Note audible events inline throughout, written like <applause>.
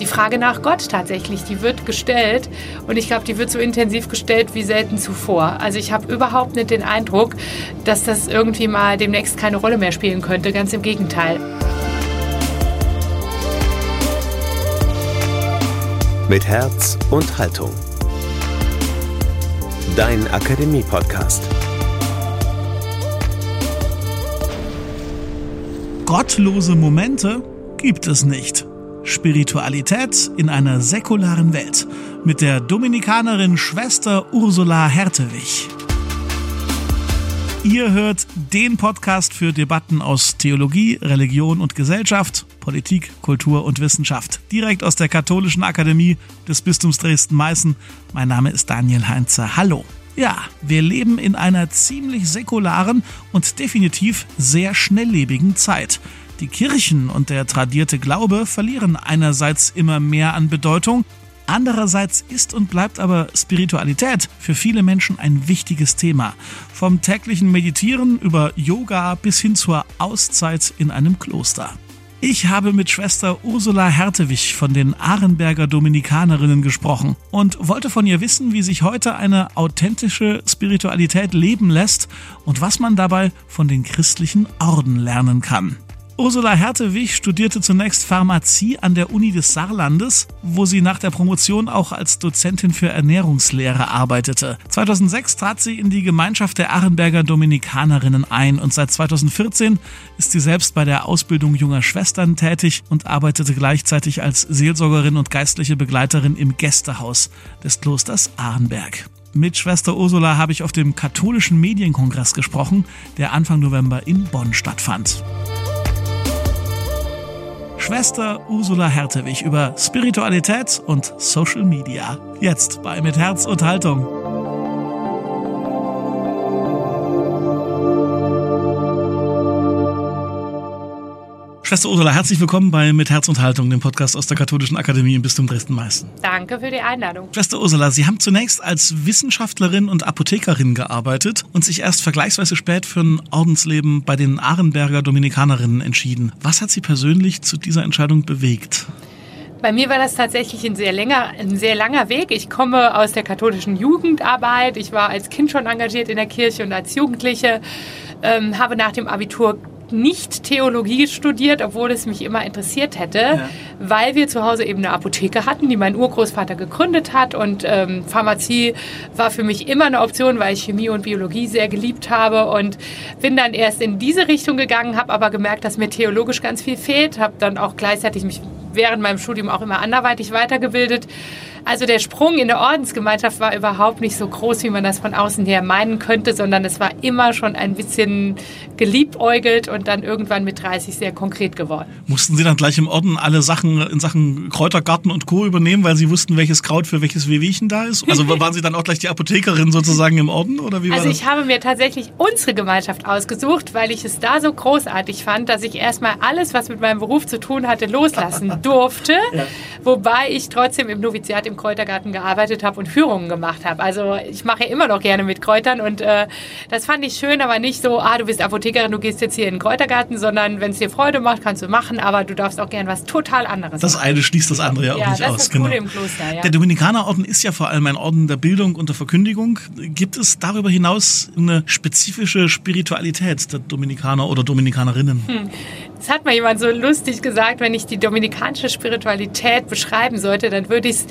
Die Frage nach Gott tatsächlich, die wird gestellt und ich glaube, die wird so intensiv gestellt wie selten zuvor. Also ich habe überhaupt nicht den Eindruck, dass das irgendwie mal demnächst keine Rolle mehr spielen könnte, ganz im Gegenteil. Mit Herz und Haltung. Dein Akademie-Podcast. Gottlose Momente gibt es nicht. Spiritualität in einer säkularen Welt mit der Dominikanerin Schwester Ursula Hertewig. Ihr hört den Podcast für Debatten aus Theologie, Religion und Gesellschaft, Politik, Kultur und Wissenschaft. Direkt aus der Katholischen Akademie des Bistums Dresden-Meißen. Mein Name ist Daniel Heinze. Hallo. Ja, wir leben in einer ziemlich säkularen und definitiv sehr schnelllebigen Zeit. Die Kirchen und der tradierte Glaube verlieren einerseits immer mehr an Bedeutung, Andererseits ist und bleibt aber Spiritualität für viele Menschen ein wichtiges Thema. Vom täglichen Meditieren über Yoga bis hin zur Auszeit in einem Kloster. Ich habe mit Schwester Ursula Hertewig von den Ahrenberger Dominikanerinnen gesprochen und wollte von ihr wissen, wie sich heute eine authentische Spiritualität leben lässt und was man dabei von den christlichen Orden lernen kann. Ursula Hertewig studierte zunächst Pharmazie an der Uni des Saarlandes, wo sie nach der Promotion auch als Dozentin für Ernährungslehre arbeitete. 2006 trat sie in die Gemeinschaft der Arenberger Dominikanerinnen ein und seit 2014 ist sie selbst bei der Ausbildung junger Schwestern tätig und arbeitete gleichzeitig als Seelsorgerin und geistliche Begleiterin im Gästehaus des Klosters Arenberg. Mit Schwester Ursula habe ich auf dem katholischen Medienkongress gesprochen, der Anfang November in Bonn stattfand. Schwester Ursula Hertewig über Spiritualität und Social Media. Jetzt bei Mit Herz und Haltung. Schwester Ursula, herzlich willkommen bei Mit Herz und Haltung, dem Podcast aus der Katholischen Akademie im Bistum Dresden-Meißen. Danke für die Einladung. Schwester Ursula, Sie haben zunächst als Wissenschaftlerin und Apothekerin gearbeitet und sich erst vergleichsweise spät für ein Ordensleben bei den Ahrenberger Dominikanerinnen entschieden. Was hat Sie persönlich zu dieser Entscheidung bewegt? Bei mir war das tatsächlich ein sehr, länger, ein sehr langer Weg. Ich komme aus der katholischen Jugendarbeit. Ich war als Kind schon engagiert in der Kirche und als Jugendliche. Ähm, habe nach dem Abitur nicht Theologie studiert, obwohl es mich immer interessiert hätte, ja. weil wir zu Hause eben eine Apotheke hatten, die mein Urgroßvater gegründet hat. Und ähm, Pharmazie war für mich immer eine Option, weil ich Chemie und Biologie sehr geliebt habe. Und bin dann erst in diese Richtung gegangen, habe aber gemerkt, dass mir theologisch ganz viel fehlt, habe dann auch gleichzeitig mich während meinem Studium auch immer anderweitig weitergebildet also der Sprung in der Ordensgemeinschaft war überhaupt nicht so groß, wie man das von außen her meinen könnte, sondern es war immer schon ein bisschen geliebäugelt und dann irgendwann mit 30 sehr konkret geworden. Mussten Sie dann gleich im Orden alle Sachen in Sachen Kräutergarten und Co. übernehmen, weil Sie wussten, welches Kraut für welches Wehwehchen da ist? Also waren Sie dann auch gleich die Apothekerin sozusagen im Orden oder wie war Also ich habe mir tatsächlich unsere Gemeinschaft ausgesucht, weil ich es da so großartig fand, dass ich erstmal alles, was mit meinem Beruf zu tun hatte, loslassen <laughs> durfte, ja. wobei ich trotzdem im Noviziat im Kräutergarten gearbeitet habe und Führungen gemacht habe. Also ich mache immer noch gerne mit Kräutern und äh, das fand ich schön, aber nicht so, ah, du bist Apothekerin, du gehst jetzt hier in den Kräutergarten, sondern wenn es dir Freude macht, kannst du machen, aber du darfst auch gerne was total anderes Das eine schließt das andere ja auch ja, nicht das aus. Ist genau. im Kloster, ja. Der Dominikanerorden ist ja vor allem ein Orden der Bildung und der Verkündigung. Gibt es darüber hinaus eine spezifische Spiritualität der Dominikaner oder Dominikanerinnen? Hm. Das hat mal jemand so lustig gesagt, wenn ich die dominikanische Spiritualität beschreiben sollte, dann würde ich es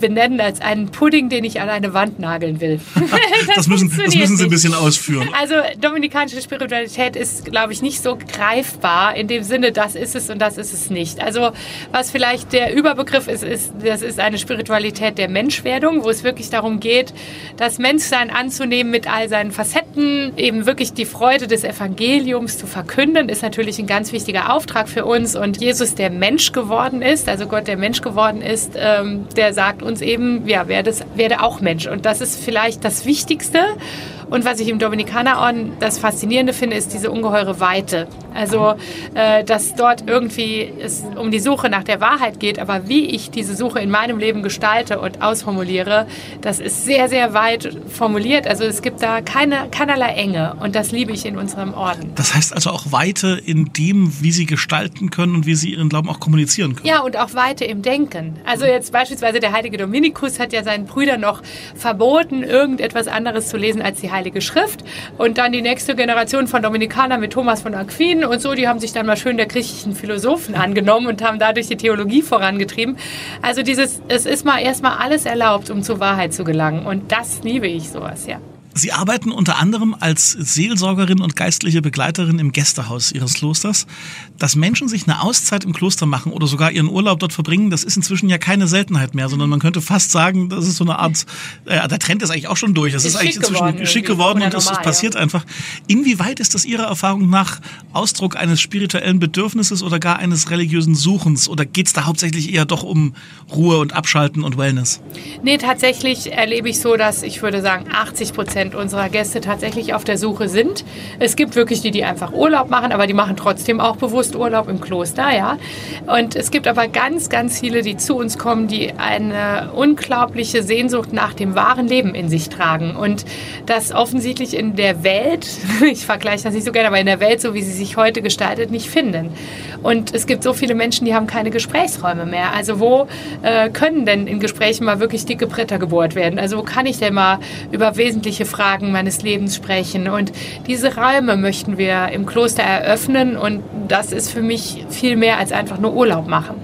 benennen als einen Pudding, den ich an eine Wand nageln will. <laughs> das, das, müssen, das müssen Sie ein bisschen ausführen. Also dominikanische Spiritualität ist, glaube ich, nicht so greifbar in dem Sinne, das ist es und das ist es nicht. Also was vielleicht der Überbegriff ist, ist, das ist eine Spiritualität der Menschwerdung, wo es wirklich darum geht, das Menschsein anzunehmen mit all seinen Facetten, eben wirklich die Freude des Evangeliums zu verkünden, ist natürlich ein ganz wichtiger wichtiger Auftrag für uns. Und Jesus, der Mensch geworden ist, also Gott, der Mensch geworden ist, ähm, der sagt uns eben, ja, werde, werde auch Mensch. Und das ist vielleicht das Wichtigste. Und was ich im Dominikanerorden das Faszinierende finde, ist diese ungeheure Weite. Also, äh, dass dort irgendwie es um die Suche nach der Wahrheit geht, aber wie ich diese Suche in meinem Leben gestalte und ausformuliere, das ist sehr, sehr weit formuliert. Also es gibt da keine, keinerlei Enge und das liebe ich in unserem Orden. Das heißt also auch Weite in dem, wie Sie gestalten können und wie Sie Ihren Glauben auch kommunizieren können. Ja, und auch Weite im Denken. Also jetzt beispielsweise der heilige Dominikus hat ja seinen Brüdern noch verboten, irgendetwas anderes zu lesen als die Heilige Schrift. Und dann die nächste Generation von Dominikanern mit Thomas von Aquin und so, die haben sich dann mal schön der griechischen Philosophen angenommen und haben dadurch die Theologie vorangetrieben. Also dieses, es ist mal erstmal alles erlaubt, um zur Wahrheit zu gelangen. Und das liebe ich sowas, ja. Sie arbeiten unter anderem als Seelsorgerin und geistliche Begleiterin im Gästehaus Ihres Klosters. Dass Menschen sich eine Auszeit im Kloster machen oder sogar ihren Urlaub dort verbringen, das ist inzwischen ja keine Seltenheit mehr, sondern man könnte fast sagen, das ist so eine Art, äh, der Trend ist eigentlich auch schon durch. Es ist, ist eigentlich inzwischen geworden, schick geworden und es passiert ja. einfach. Inwieweit ist das Ihrer Erfahrung nach Ausdruck eines spirituellen Bedürfnisses oder gar eines religiösen Suchens? Oder geht es da hauptsächlich eher doch um Ruhe und Abschalten und Wellness? Nee, tatsächlich erlebe ich so, dass ich würde sagen, 80 Prozent Prozent unserer Gäste tatsächlich auf der Suche sind. Es gibt wirklich die, die einfach Urlaub machen, aber die machen trotzdem auch bewusst Urlaub im Kloster, ja. Und es gibt aber ganz, ganz viele, die zu uns kommen, die eine unglaubliche Sehnsucht nach dem wahren Leben in sich tragen und das offensichtlich in der Welt, <laughs> ich vergleiche das nicht so gerne, aber in der Welt, so wie sie sich heute gestaltet, nicht finden. Und es gibt so viele Menschen, die haben keine Gesprächsräume mehr. Also wo äh, können denn in Gesprächen mal wirklich dicke Bretter gebohrt werden? Also wo kann ich denn mal über wesentliche Fragen meines Lebens sprechen. Und diese Räume möchten wir im Kloster eröffnen und das ist für mich viel mehr als einfach nur Urlaub machen.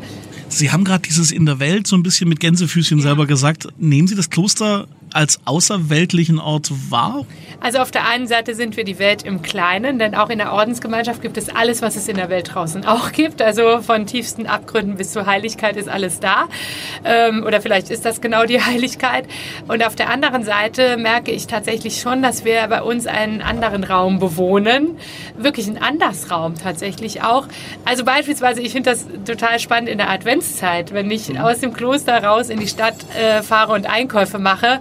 Sie haben gerade dieses in der Welt so ein bisschen mit Gänsefüßchen ja. selber gesagt. Nehmen Sie das Kloster als außerweltlichen Ort wahr? Also auf der einen Seite sind wir die Welt im Kleinen, denn auch in der Ordensgemeinschaft gibt es alles, was es in der Welt draußen auch gibt. Also von tiefsten Abgründen bis zur Heiligkeit ist alles da. Ähm, oder vielleicht ist das genau die <laughs> Heiligkeit. Und auf der anderen Seite merke ich tatsächlich schon, dass wir bei uns einen anderen Raum bewohnen. Wirklich einen Andersraum tatsächlich auch. Also beispielsweise, ich finde das total spannend in der Adventszeit, wenn ich mhm. aus dem Kloster raus in die Stadt äh, fahre und Einkäufe mache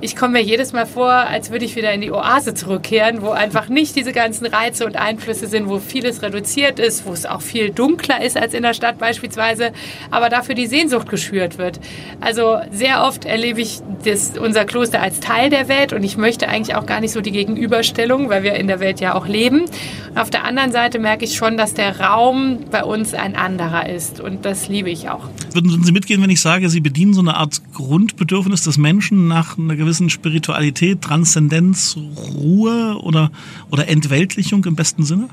ich komme mir jedes Mal vor, als würde ich wieder in die Oase zurückkehren, wo einfach nicht diese ganzen Reize und Einflüsse sind, wo vieles reduziert ist, wo es auch viel dunkler ist als in der Stadt beispielsweise, aber dafür die Sehnsucht geschürt wird. Also sehr oft erlebe ich das, unser Kloster als Teil der Welt und ich möchte eigentlich auch gar nicht so die Gegenüberstellung, weil wir in der Welt ja auch leben. auf der anderen Seite merke ich schon, dass der Raum bei uns ein anderer ist und das liebe ich auch. Würden Sie mitgehen, wenn ich sage, Sie bedienen so eine Art Grundbedürfnis des Menschen nach einer gewissen gewissen Spiritualität, Transzendenz, Ruhe oder, oder Entweltlichung im besten Sinne?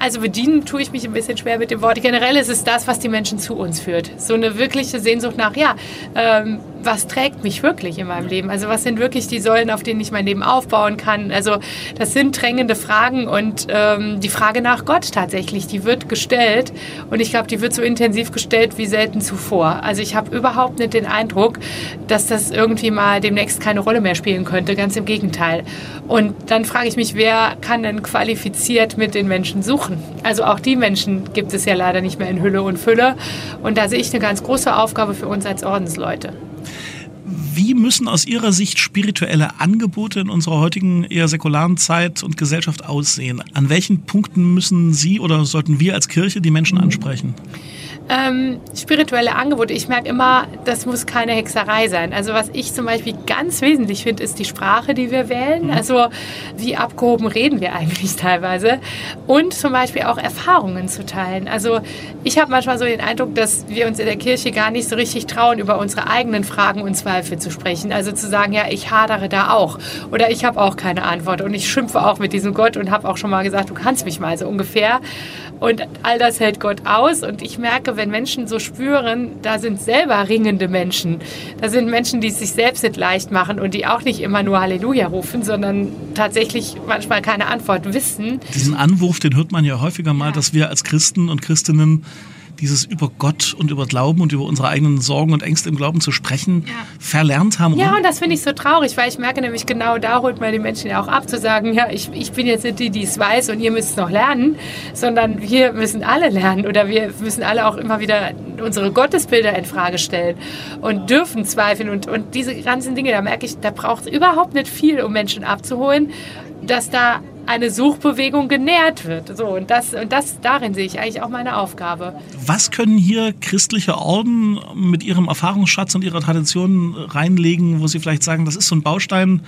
Also bedienen tue ich mich ein bisschen schwer mit dem Wort. Generell ist es das, was die Menschen zu uns führt. So eine wirkliche Sehnsucht nach, ja, ähm, was trägt mich wirklich in meinem Leben? Also was sind wirklich die Säulen, auf denen ich mein Leben aufbauen kann? Also das sind drängende Fragen und ähm, die Frage nach Gott tatsächlich, die wird gestellt und ich glaube, die wird so intensiv gestellt wie selten zuvor. Also ich habe überhaupt nicht den Eindruck, dass das irgendwie mal demnächst keine Rolle mehr spielen könnte, ganz im Gegenteil. Und dann frage ich mich, wer kann denn qualifiziert mit den Menschen suchen? Also auch die Menschen gibt es ja leider nicht mehr in Hülle und Fülle und da sehe ich eine ganz große Aufgabe für uns als Ordensleute. Wie müssen aus Ihrer Sicht spirituelle Angebote in unserer heutigen eher säkularen Zeit und Gesellschaft aussehen? An welchen Punkten müssen Sie oder sollten wir als Kirche die Menschen ansprechen? Ähm, spirituelle Angebote. Ich merke immer, das muss keine Hexerei sein. Also was ich zum Beispiel ganz wesentlich finde, ist die Sprache, die wir wählen. Mhm. Also wie abgehoben reden wir eigentlich <laughs> teilweise. Und zum Beispiel auch Erfahrungen zu teilen. Also ich habe manchmal so den Eindruck, dass wir uns in der Kirche gar nicht so richtig trauen, über unsere eigenen Fragen und Zweifel zu sprechen. Also zu sagen, ja, ich hadere da auch. Oder ich habe auch keine Antwort. Und ich schimpfe auch mit diesem Gott und habe auch schon mal gesagt, du kannst mich mal so ungefähr. Und all das hält Gott aus. Und ich merke, wenn Menschen so spüren, da sind selber ringende Menschen. Da sind Menschen, die es sich selbst nicht leicht machen und die auch nicht immer nur Halleluja rufen, sondern tatsächlich manchmal keine Antwort wissen. Diesen Anwurf, den hört man ja häufiger mal, ja. dass wir als Christen und Christinnen dieses über Gott und über Glauben und über unsere eigenen Sorgen und Ängste im Glauben zu sprechen, ja. verlernt haben. Ja, und das finde ich so traurig, weil ich merke nämlich genau da holt man die Menschen ja auch ab, zu sagen, ja, ich, ich bin jetzt nicht die, die es weiß und ihr müsst es noch lernen, sondern wir müssen alle lernen oder wir müssen alle auch immer wieder unsere Gottesbilder in Frage stellen und dürfen zweifeln und, und diese ganzen Dinge, da merke ich, da braucht es überhaupt nicht viel, um Menschen abzuholen, dass da eine Suchbewegung genährt wird. So, und das, und das, darin sehe ich eigentlich auch meine Aufgabe. Was können hier christliche Orden mit ihrem Erfahrungsschatz und ihrer Tradition reinlegen, wo sie vielleicht sagen, das ist so ein Baustein,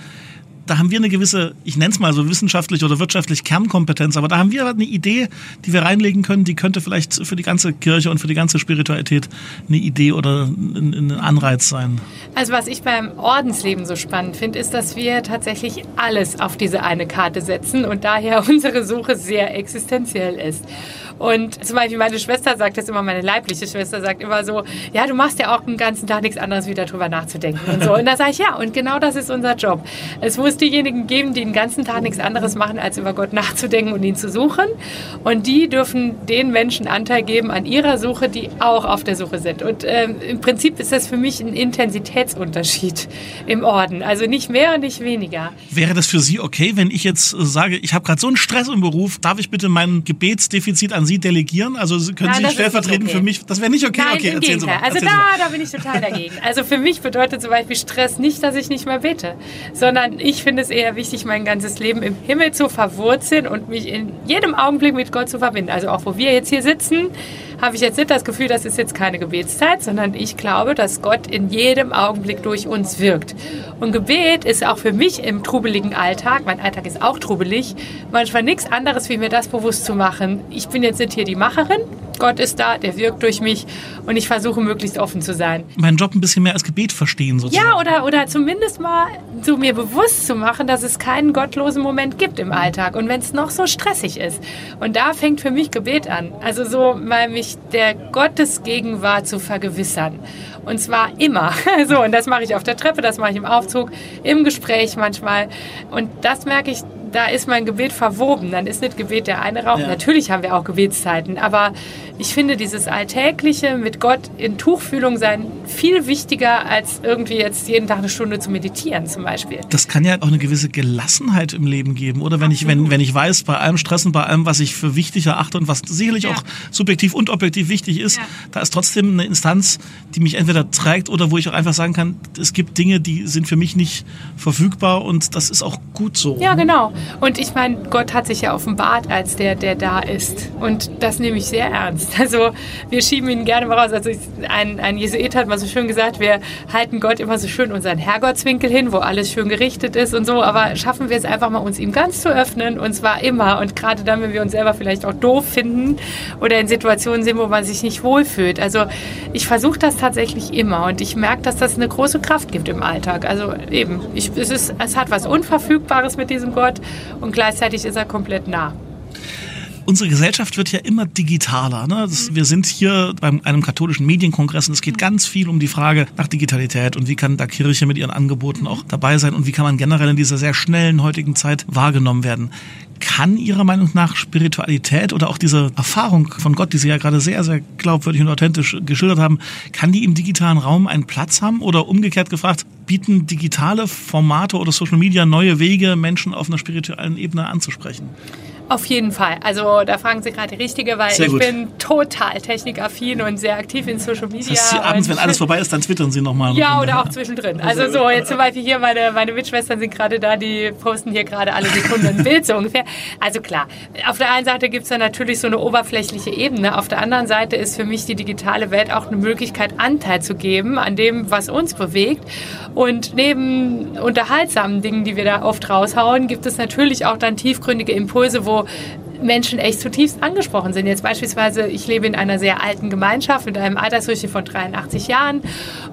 da haben wir eine gewisse, ich nenne es mal so wissenschaftlich oder wirtschaftlich Kernkompetenz, aber da haben wir eine Idee, die wir reinlegen können, die könnte vielleicht für die ganze Kirche und für die ganze Spiritualität eine Idee oder ein, ein Anreiz sein. Also was ich beim Ordensleben so spannend finde, ist, dass wir tatsächlich alles auf diese eine Karte setzen und daher <laughs> unsere Suche sehr existenziell ist. Und zum Beispiel meine Schwester sagt das immer, meine leibliche Schwester sagt immer so, ja, du machst ja auch den ganzen Tag nichts anderes, wie darüber nachzudenken und so. Und da sage ich, ja, und genau das ist unser Job. Es muss diejenigen geben, die den ganzen Tag nichts anderes machen, als über Gott nachzudenken und ihn zu suchen. Und die dürfen den Menschen Anteil geben an ihrer Suche, die auch auf der Suche sind. Und ähm, im Prinzip ist das für mich ein Intensitätsunterschied im Orden. Also nicht mehr und nicht weniger. Wäre das für Sie okay, wenn ich jetzt sage, ich habe gerade so einen Stress im Beruf, darf ich bitte mein Gebetsdefizit an Sie delegieren? Also können Nein, Sie stellvertretend okay. für mich, das wäre nicht okay? Nein, okay, im erzählen Sie mal. Also da, da bin ich total dagegen. Also für mich bedeutet zum Beispiel Stress nicht, dass ich nicht mehr bete, sondern ich finde es eher wichtig, mein ganzes Leben im Himmel zu verwurzeln und mich in jedem Augenblick mit Gott zu verbinden. Also auch wo wir jetzt hier sitzen, habe ich jetzt nicht das Gefühl, das ist jetzt keine Gebetszeit, sondern ich glaube, dass Gott in jedem Augenblick durch uns wirkt. Und Gebet ist auch für mich im trubeligen Alltag, mein Alltag ist auch trubelig, manchmal nichts anderes, wie mir das bewusst zu machen. Ich bin jetzt nicht hier die Macherin, Gott ist da, der wirkt durch mich und ich versuche möglichst offen zu sein. Meinen Job ein bisschen mehr als Gebet verstehen sozusagen. Ja, oder, oder zumindest mal so mir bewusst zu machen, dass es keinen gottlosen Moment gibt im Alltag und wenn es noch so stressig ist. Und da fängt für mich Gebet an. Also so mal mich der Gottesgegenwart zu vergewissern. Und zwar immer. <laughs> So, und das mache ich auf der Treppe, das mache ich im Aufzug, im Gespräch manchmal. Und das merke ich, da ist mein Gebet verwoben. Dann ist nicht Gebet der eine Raum. Ja. Natürlich haben wir auch Gebetszeiten, aber ich finde dieses Alltägliche mit Gott in Tuchfühlung sein viel wichtiger, als irgendwie jetzt jeden Tag eine Stunde zu meditieren zum Beispiel. Das kann ja auch eine gewisse Gelassenheit im Leben geben, oder? Wenn ich, wenn, wenn ich weiß, bei allem Stress und bei allem, was ich für wichtig erachte und was sicherlich ja. auch subjektiv und objektiv wichtig ist, ja. da ist trotzdem eine Instanz, die mich entweder trägt oder wo ich auch einfach sagen kann, es gibt Dinge, die sind für mich nicht verfügbar und das ist auch gut so. Ja, genau. Und ich meine, Gott hat sich ja offenbart als der, der da ist. Und das nehme ich sehr ernst. <laughs> Also wir schieben ihn gerne mal raus. Also ein, ein Jesuit hat mal so schön gesagt, wir halten Gott immer so schön unseren Herrgottswinkel hin, wo alles schön gerichtet ist und so. Aber schaffen wir es einfach mal, uns ihm ganz zu öffnen. Und zwar immer. Und gerade dann, wenn wir uns selber vielleicht auch doof finden oder in Situationen sind, wo man sich nicht wohlfühlt. Also ich versuche das tatsächlich immer. Und ich merke, dass das eine große Kraft gibt im Alltag. Also eben, ich, es, ist, es hat was Unverfügbares mit diesem Gott und gleichzeitig ist er komplett nah unsere Gesellschaft wird ja immer digitaler. Ne? Das, wir sind hier bei einem katholischen Medienkongress und es geht ganz viel um die Frage nach Digitalität und wie kann da Kirche mit ihren Angeboten auch dabei sein und wie kann man generell in dieser sehr schnellen heutigen Zeit wahrgenommen werden. Kann Ihrer Meinung nach Spiritualität oder auch diese Erfahrung von Gott, die Sie ja gerade sehr, sehr glaubwürdig und authentisch geschildert haben, kann die im digitalen Raum einen Platz haben? Oder umgekehrt gefragt, bieten digitale Formate oder Social Media neue Wege, Menschen auf einer spirituellen Ebene anzusprechen? Auf jeden Fall. Also da fragen Sie gerade die Richtige, weil sehr ich gut. bin total technikaffin und sehr aktiv in Social Media. Das heißt, Sie abends, wenn alles vorbei ist, dann twittern Sie nochmal. Ja, oder auch zwischendrin. Also so, jetzt zum Beispiel hier meine, meine Mitschwestern sind gerade da, die posten hier gerade alle Sekunden ein Bild so ungefähr. Also klar, auf der einen Seite gibt es da natürlich so eine oberflächliche Ebene. Auf der anderen Seite ist für mich die digitale Welt auch eine Möglichkeit, Anteil zu geben an dem, was uns bewegt. Und neben unterhaltsamen Dingen, die wir da oft raushauen, gibt es natürlich auch dann tiefgründige Impulse, wo so Menschen echt zutiefst angesprochen sind. Jetzt beispielsweise, ich lebe in einer sehr alten Gemeinschaft mit einem Altersdurchschnitt von 83 Jahren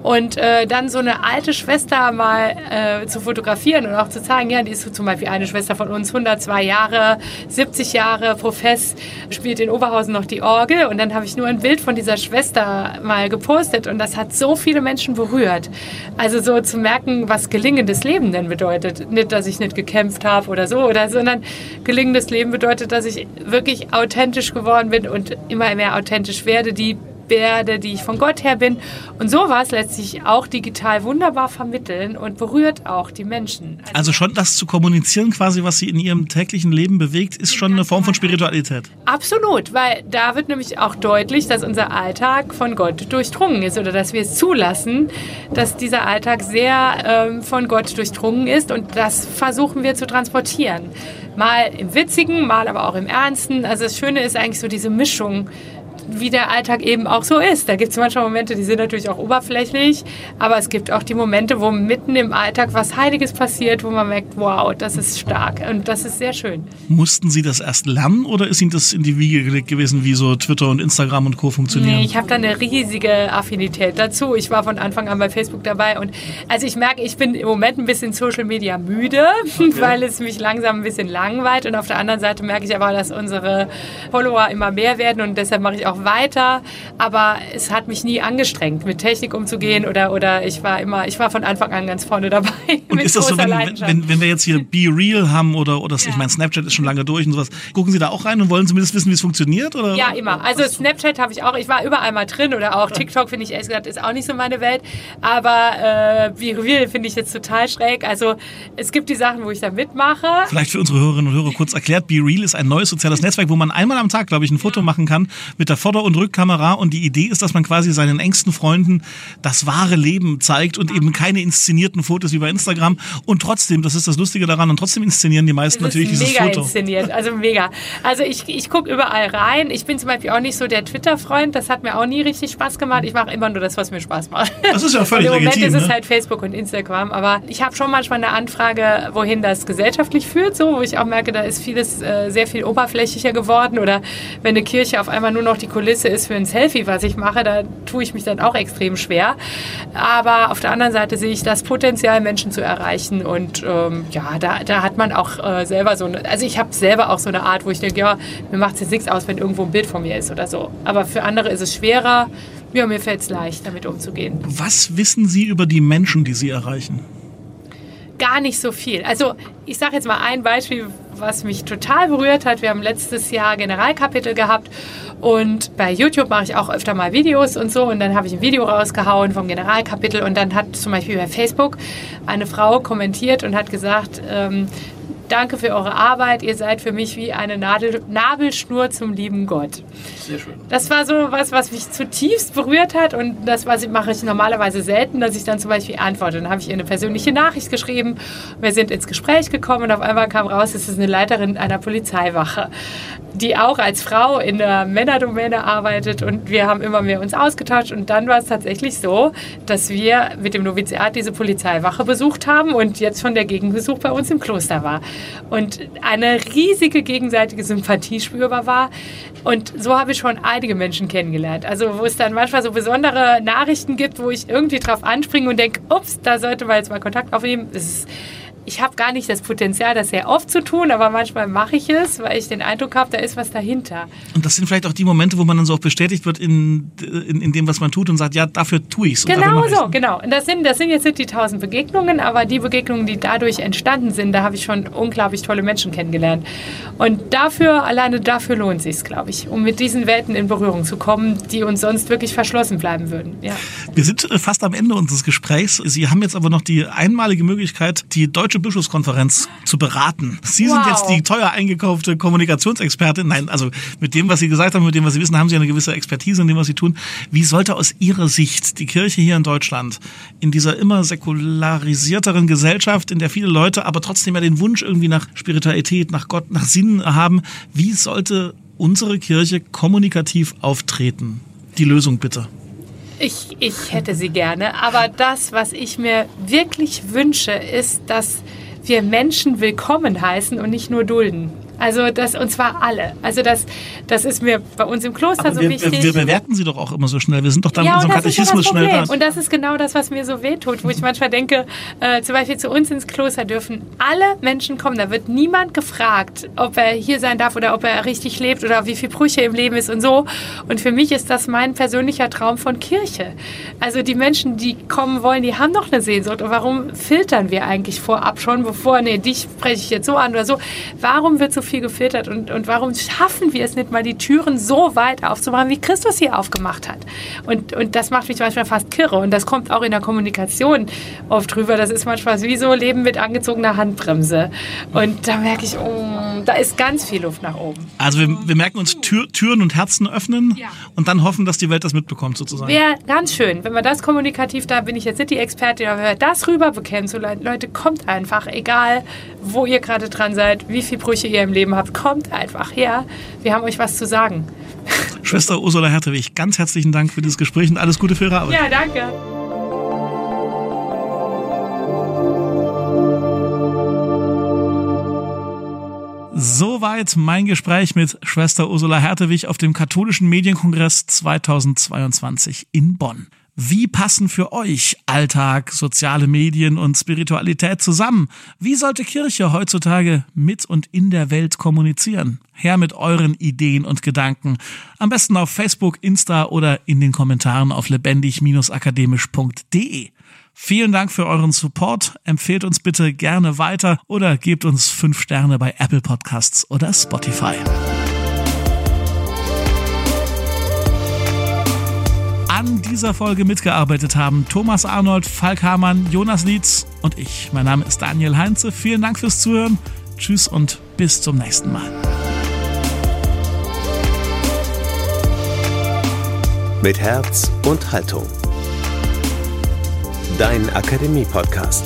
und äh, dann so eine alte Schwester mal äh, zu fotografieren und auch zu zeigen, ja, die ist zum Beispiel eine Schwester von uns, 102 Jahre, 70 Jahre, Profess, spielt in Oberhausen noch die Orgel und dann habe ich nur ein Bild von dieser Schwester mal gepostet und das hat so viele Menschen berührt. Also so zu merken, was gelingendes Leben denn bedeutet. Nicht, dass ich nicht gekämpft habe oder so, oder, sondern gelingendes Leben bedeutet, dass ich wirklich authentisch geworden bin und immer mehr authentisch werde, die werde, die ich von Gott her bin. Und sowas lässt sich auch digital wunderbar vermitteln und berührt auch die Menschen. Also, also schon das zu kommunizieren, quasi, was sie in ihrem täglichen Leben bewegt, ist schon eine Form von Spiritualität. Absolut, weil da wird nämlich auch deutlich, dass unser Alltag von Gott durchdrungen ist oder dass wir es zulassen, dass dieser Alltag sehr ähm, von Gott durchdrungen ist und das versuchen wir zu transportieren. Mal im Witzigen, mal aber auch im Ernsten. Also das Schöne ist eigentlich so diese Mischung wie der Alltag eben auch so ist. Da gibt es manchmal Momente, die sind natürlich auch oberflächlich, aber es gibt auch die Momente, wo mitten im Alltag was Heiliges passiert, wo man merkt, wow, das ist stark und das ist sehr schön. Mussten Sie das erst lernen oder ist Ihnen das in die Wiege gelegt gewesen, wie so Twitter und Instagram und Co. funktionieren? Nee, ich habe da eine riesige Affinität dazu. Ich war von Anfang an bei Facebook dabei und also ich merke, ich bin im Moment ein bisschen Social Media müde, okay. <laughs> weil es mich langsam ein bisschen langweilt und auf der anderen Seite merke ich aber, dass unsere Follower immer mehr werden und deshalb mache ich auch weiter, aber es hat mich nie angestrengt, mit Technik umzugehen oder, oder ich war immer, ich war von Anfang an ganz vorne dabei. <laughs> Und ist das so, wenn, wenn, wenn wir jetzt hier Be Real haben oder, oder ja. ich meine, Snapchat ist schon lange durch und sowas, gucken Sie da auch rein und wollen zumindest wissen, wie es funktioniert? Oder? Ja, immer. Also Snapchat habe ich auch, ich war überall mal drin oder auch TikTok finde ich ehrlich gesagt ist auch nicht so meine Welt, aber äh, Be Real finde ich jetzt total schräg. Also es gibt die Sachen, wo ich da mitmache. Vielleicht für unsere Hörerinnen und Hörer kurz erklärt, Be Real ist ein neues soziales Netzwerk, wo man einmal am Tag, glaube ich, ein Foto machen kann mit der Vorder- und Rückkamera und die Idee ist, dass man quasi seinen engsten Freunden das wahre Leben zeigt und eben keine inszenierten Fotos wie bei Instagram und trotzdem, das ist das Lustige daran, und trotzdem inszenieren die meisten natürlich dieses mega Foto. inszeniert, also mega. Also ich, ich gucke überall rein. Ich bin zum Beispiel auch nicht so der Twitter-Freund, das hat mir auch nie richtig Spaß gemacht. Ich mache immer nur das, was mir Spaß macht. Das ist ja völlig und Im Moment legitim, ist es ne? halt Facebook und Instagram, aber ich habe schon manchmal eine Anfrage, wohin das gesellschaftlich führt, so, wo ich auch merke, da ist vieles äh, sehr viel oberflächlicher geworden oder wenn eine Kirche auf einmal nur noch die Kulisse ist für ein Selfie, was ich mache, da tue ich mich dann auch extrem schwer. Aber auf der anderen Seite sehe ich das Potenzial, Menschen zu erreichen. Und ähm, ja, da, da hat man auch äh, selber so eine, also ich habe selber auch so eine Art, wo ich denke, ja, mir macht es jetzt nichts aus, wenn irgendwo ein Bild von mir ist oder so. Aber für andere ist es schwerer. Ja, mir fällt es leicht, damit umzugehen. Was wissen Sie über die Menschen, die Sie erreichen? Gar nicht so viel. Also ich sage jetzt mal ein Beispiel, was mich total berührt hat. Wir haben letztes Jahr Generalkapitel gehabt und bei YouTube mache ich auch öfter mal Videos und so und dann habe ich ein Video rausgehauen vom Generalkapitel und dann hat zum Beispiel bei Facebook eine Frau kommentiert und hat gesagt, ähm, Danke für eure Arbeit. Ihr seid für mich wie eine Nadel, Nabelschnur zum lieben Gott. Sehr schön. Das war so was, was mich zutiefst berührt hat und das was mache ich normalerweise selten, dass ich dann zum Beispiel antworte. Dann habe ich ihr eine persönliche Nachricht geschrieben. Wir sind ins Gespräch gekommen und auf einmal kam raus, es ist eine Leiterin einer Polizeiwache die auch als Frau in der Männerdomäne arbeitet und wir haben immer mehr uns ausgetauscht und dann war es tatsächlich so, dass wir mit dem Noviziat diese Polizeiwache besucht haben und jetzt schon der Gegenbesuch bei uns im Kloster war und eine riesige gegenseitige Sympathie spürbar war und so habe ich schon einige Menschen kennengelernt. Also wo es dann manchmal so besondere Nachrichten gibt, wo ich irgendwie drauf anspringe und denke, ups, da sollte man jetzt mal Kontakt aufnehmen. Das ist ich habe gar nicht das Potenzial, das sehr oft zu tun, aber manchmal mache ich es, weil ich den Eindruck habe, da ist was dahinter. Und das sind vielleicht auch die Momente, wo man dann so auch bestätigt wird in, in, in dem, was man tut und sagt, ja, dafür tue ich es. Genau so, genau. Und das sind, das sind jetzt nicht die tausend Begegnungen, aber die Begegnungen, die dadurch entstanden sind, da habe ich schon unglaublich tolle Menschen kennengelernt. Und dafür, alleine dafür lohnt es sich, glaube ich, um mit diesen Welten in Berührung zu kommen, die uns sonst wirklich verschlossen bleiben würden. Ja. Wir sind äh, fast am Ende unseres Gesprächs. Sie haben jetzt aber noch die einmalige Möglichkeit, die deutsche Deutsche Bischofskonferenz zu beraten. Sie wow. sind jetzt die teuer eingekaufte Kommunikationsexpertin. Nein, also mit dem, was Sie gesagt haben, mit dem, was Sie wissen, haben Sie eine gewisse Expertise in dem, was Sie tun. Wie sollte aus Ihrer Sicht die Kirche hier in Deutschland in dieser immer säkularisierteren Gesellschaft, in der viele Leute aber trotzdem ja den Wunsch irgendwie nach Spiritualität, nach Gott, nach Sinn haben, wie sollte unsere Kirche kommunikativ auftreten? Die Lösung bitte. Ich, ich hätte sie gerne. Aber das, was ich mir wirklich wünsche, ist, dass wir Menschen willkommen heißen und nicht nur dulden. Also das, und zwar alle. Also das, das ist mir bei uns im Kloster Aber so wir, wichtig. Wir bewerten sie doch auch immer so schnell. Wir sind doch dann ja, mit unserem Katechismus ja schnell da. Und das ist genau das, was mir so wehtut, wo ich manchmal denke, äh, zum Beispiel zu uns ins Kloster dürfen alle Menschen kommen. Da wird niemand gefragt, ob er hier sein darf oder ob er richtig lebt oder wie viel Brüche im Leben ist und so. Und für mich ist das mein persönlicher Traum von Kirche. Also die Menschen, die kommen wollen, die haben doch eine Sehnsucht. Und warum filtern wir eigentlich vorab schon, bevor, nee, dich spreche ich jetzt so an oder so. Warum wird so viel gefiltert und, und warum schaffen wir es nicht mal, die Türen so weit aufzumachen, wie Christus sie aufgemacht hat? Und, und das macht mich manchmal fast kirre und das kommt auch in der Kommunikation oft drüber. Das ist manchmal wie so Leben mit angezogener Handbremse. Und da merke ich, oh, da ist ganz viel Luft nach oben. Also wir, wir merken uns Tür, Türen und Herzen öffnen ja. und dann hoffen, dass die Welt das mitbekommt sozusagen. Wäre ganz schön, wenn man das kommunikativ, da bin ich jetzt nicht die Expertin, aber wenn das rüber bekämen, so Leute, kommt einfach, egal wo ihr gerade dran seid, wie viele Brüche ihr im Leben habt, kommt einfach her. Wir haben euch was zu sagen. Schwester Ursula Hertewig, ganz herzlichen Dank für dieses Gespräch und alles Gute für Ihre Arbeit. Ja, danke. Soweit mein Gespräch mit Schwester Ursula Hertewig auf dem Katholischen Medienkongress 2022 in Bonn. Wie passen für euch Alltag, soziale Medien und Spiritualität zusammen? Wie sollte Kirche heutzutage mit und in der Welt kommunizieren? Her mit euren Ideen und Gedanken. Am besten auf Facebook, Insta oder in den Kommentaren auf lebendig-akademisch.de. Vielen Dank für euren Support. Empfehlt uns bitte gerne weiter oder gebt uns fünf Sterne bei Apple Podcasts oder Spotify. An dieser Folge mitgearbeitet haben Thomas Arnold, Falk Hamann, Jonas Lietz und ich. Mein Name ist Daniel Heinze. Vielen Dank fürs Zuhören. Tschüss und bis zum nächsten Mal. Mit Herz und Haltung. Dein Akademie-Podcast.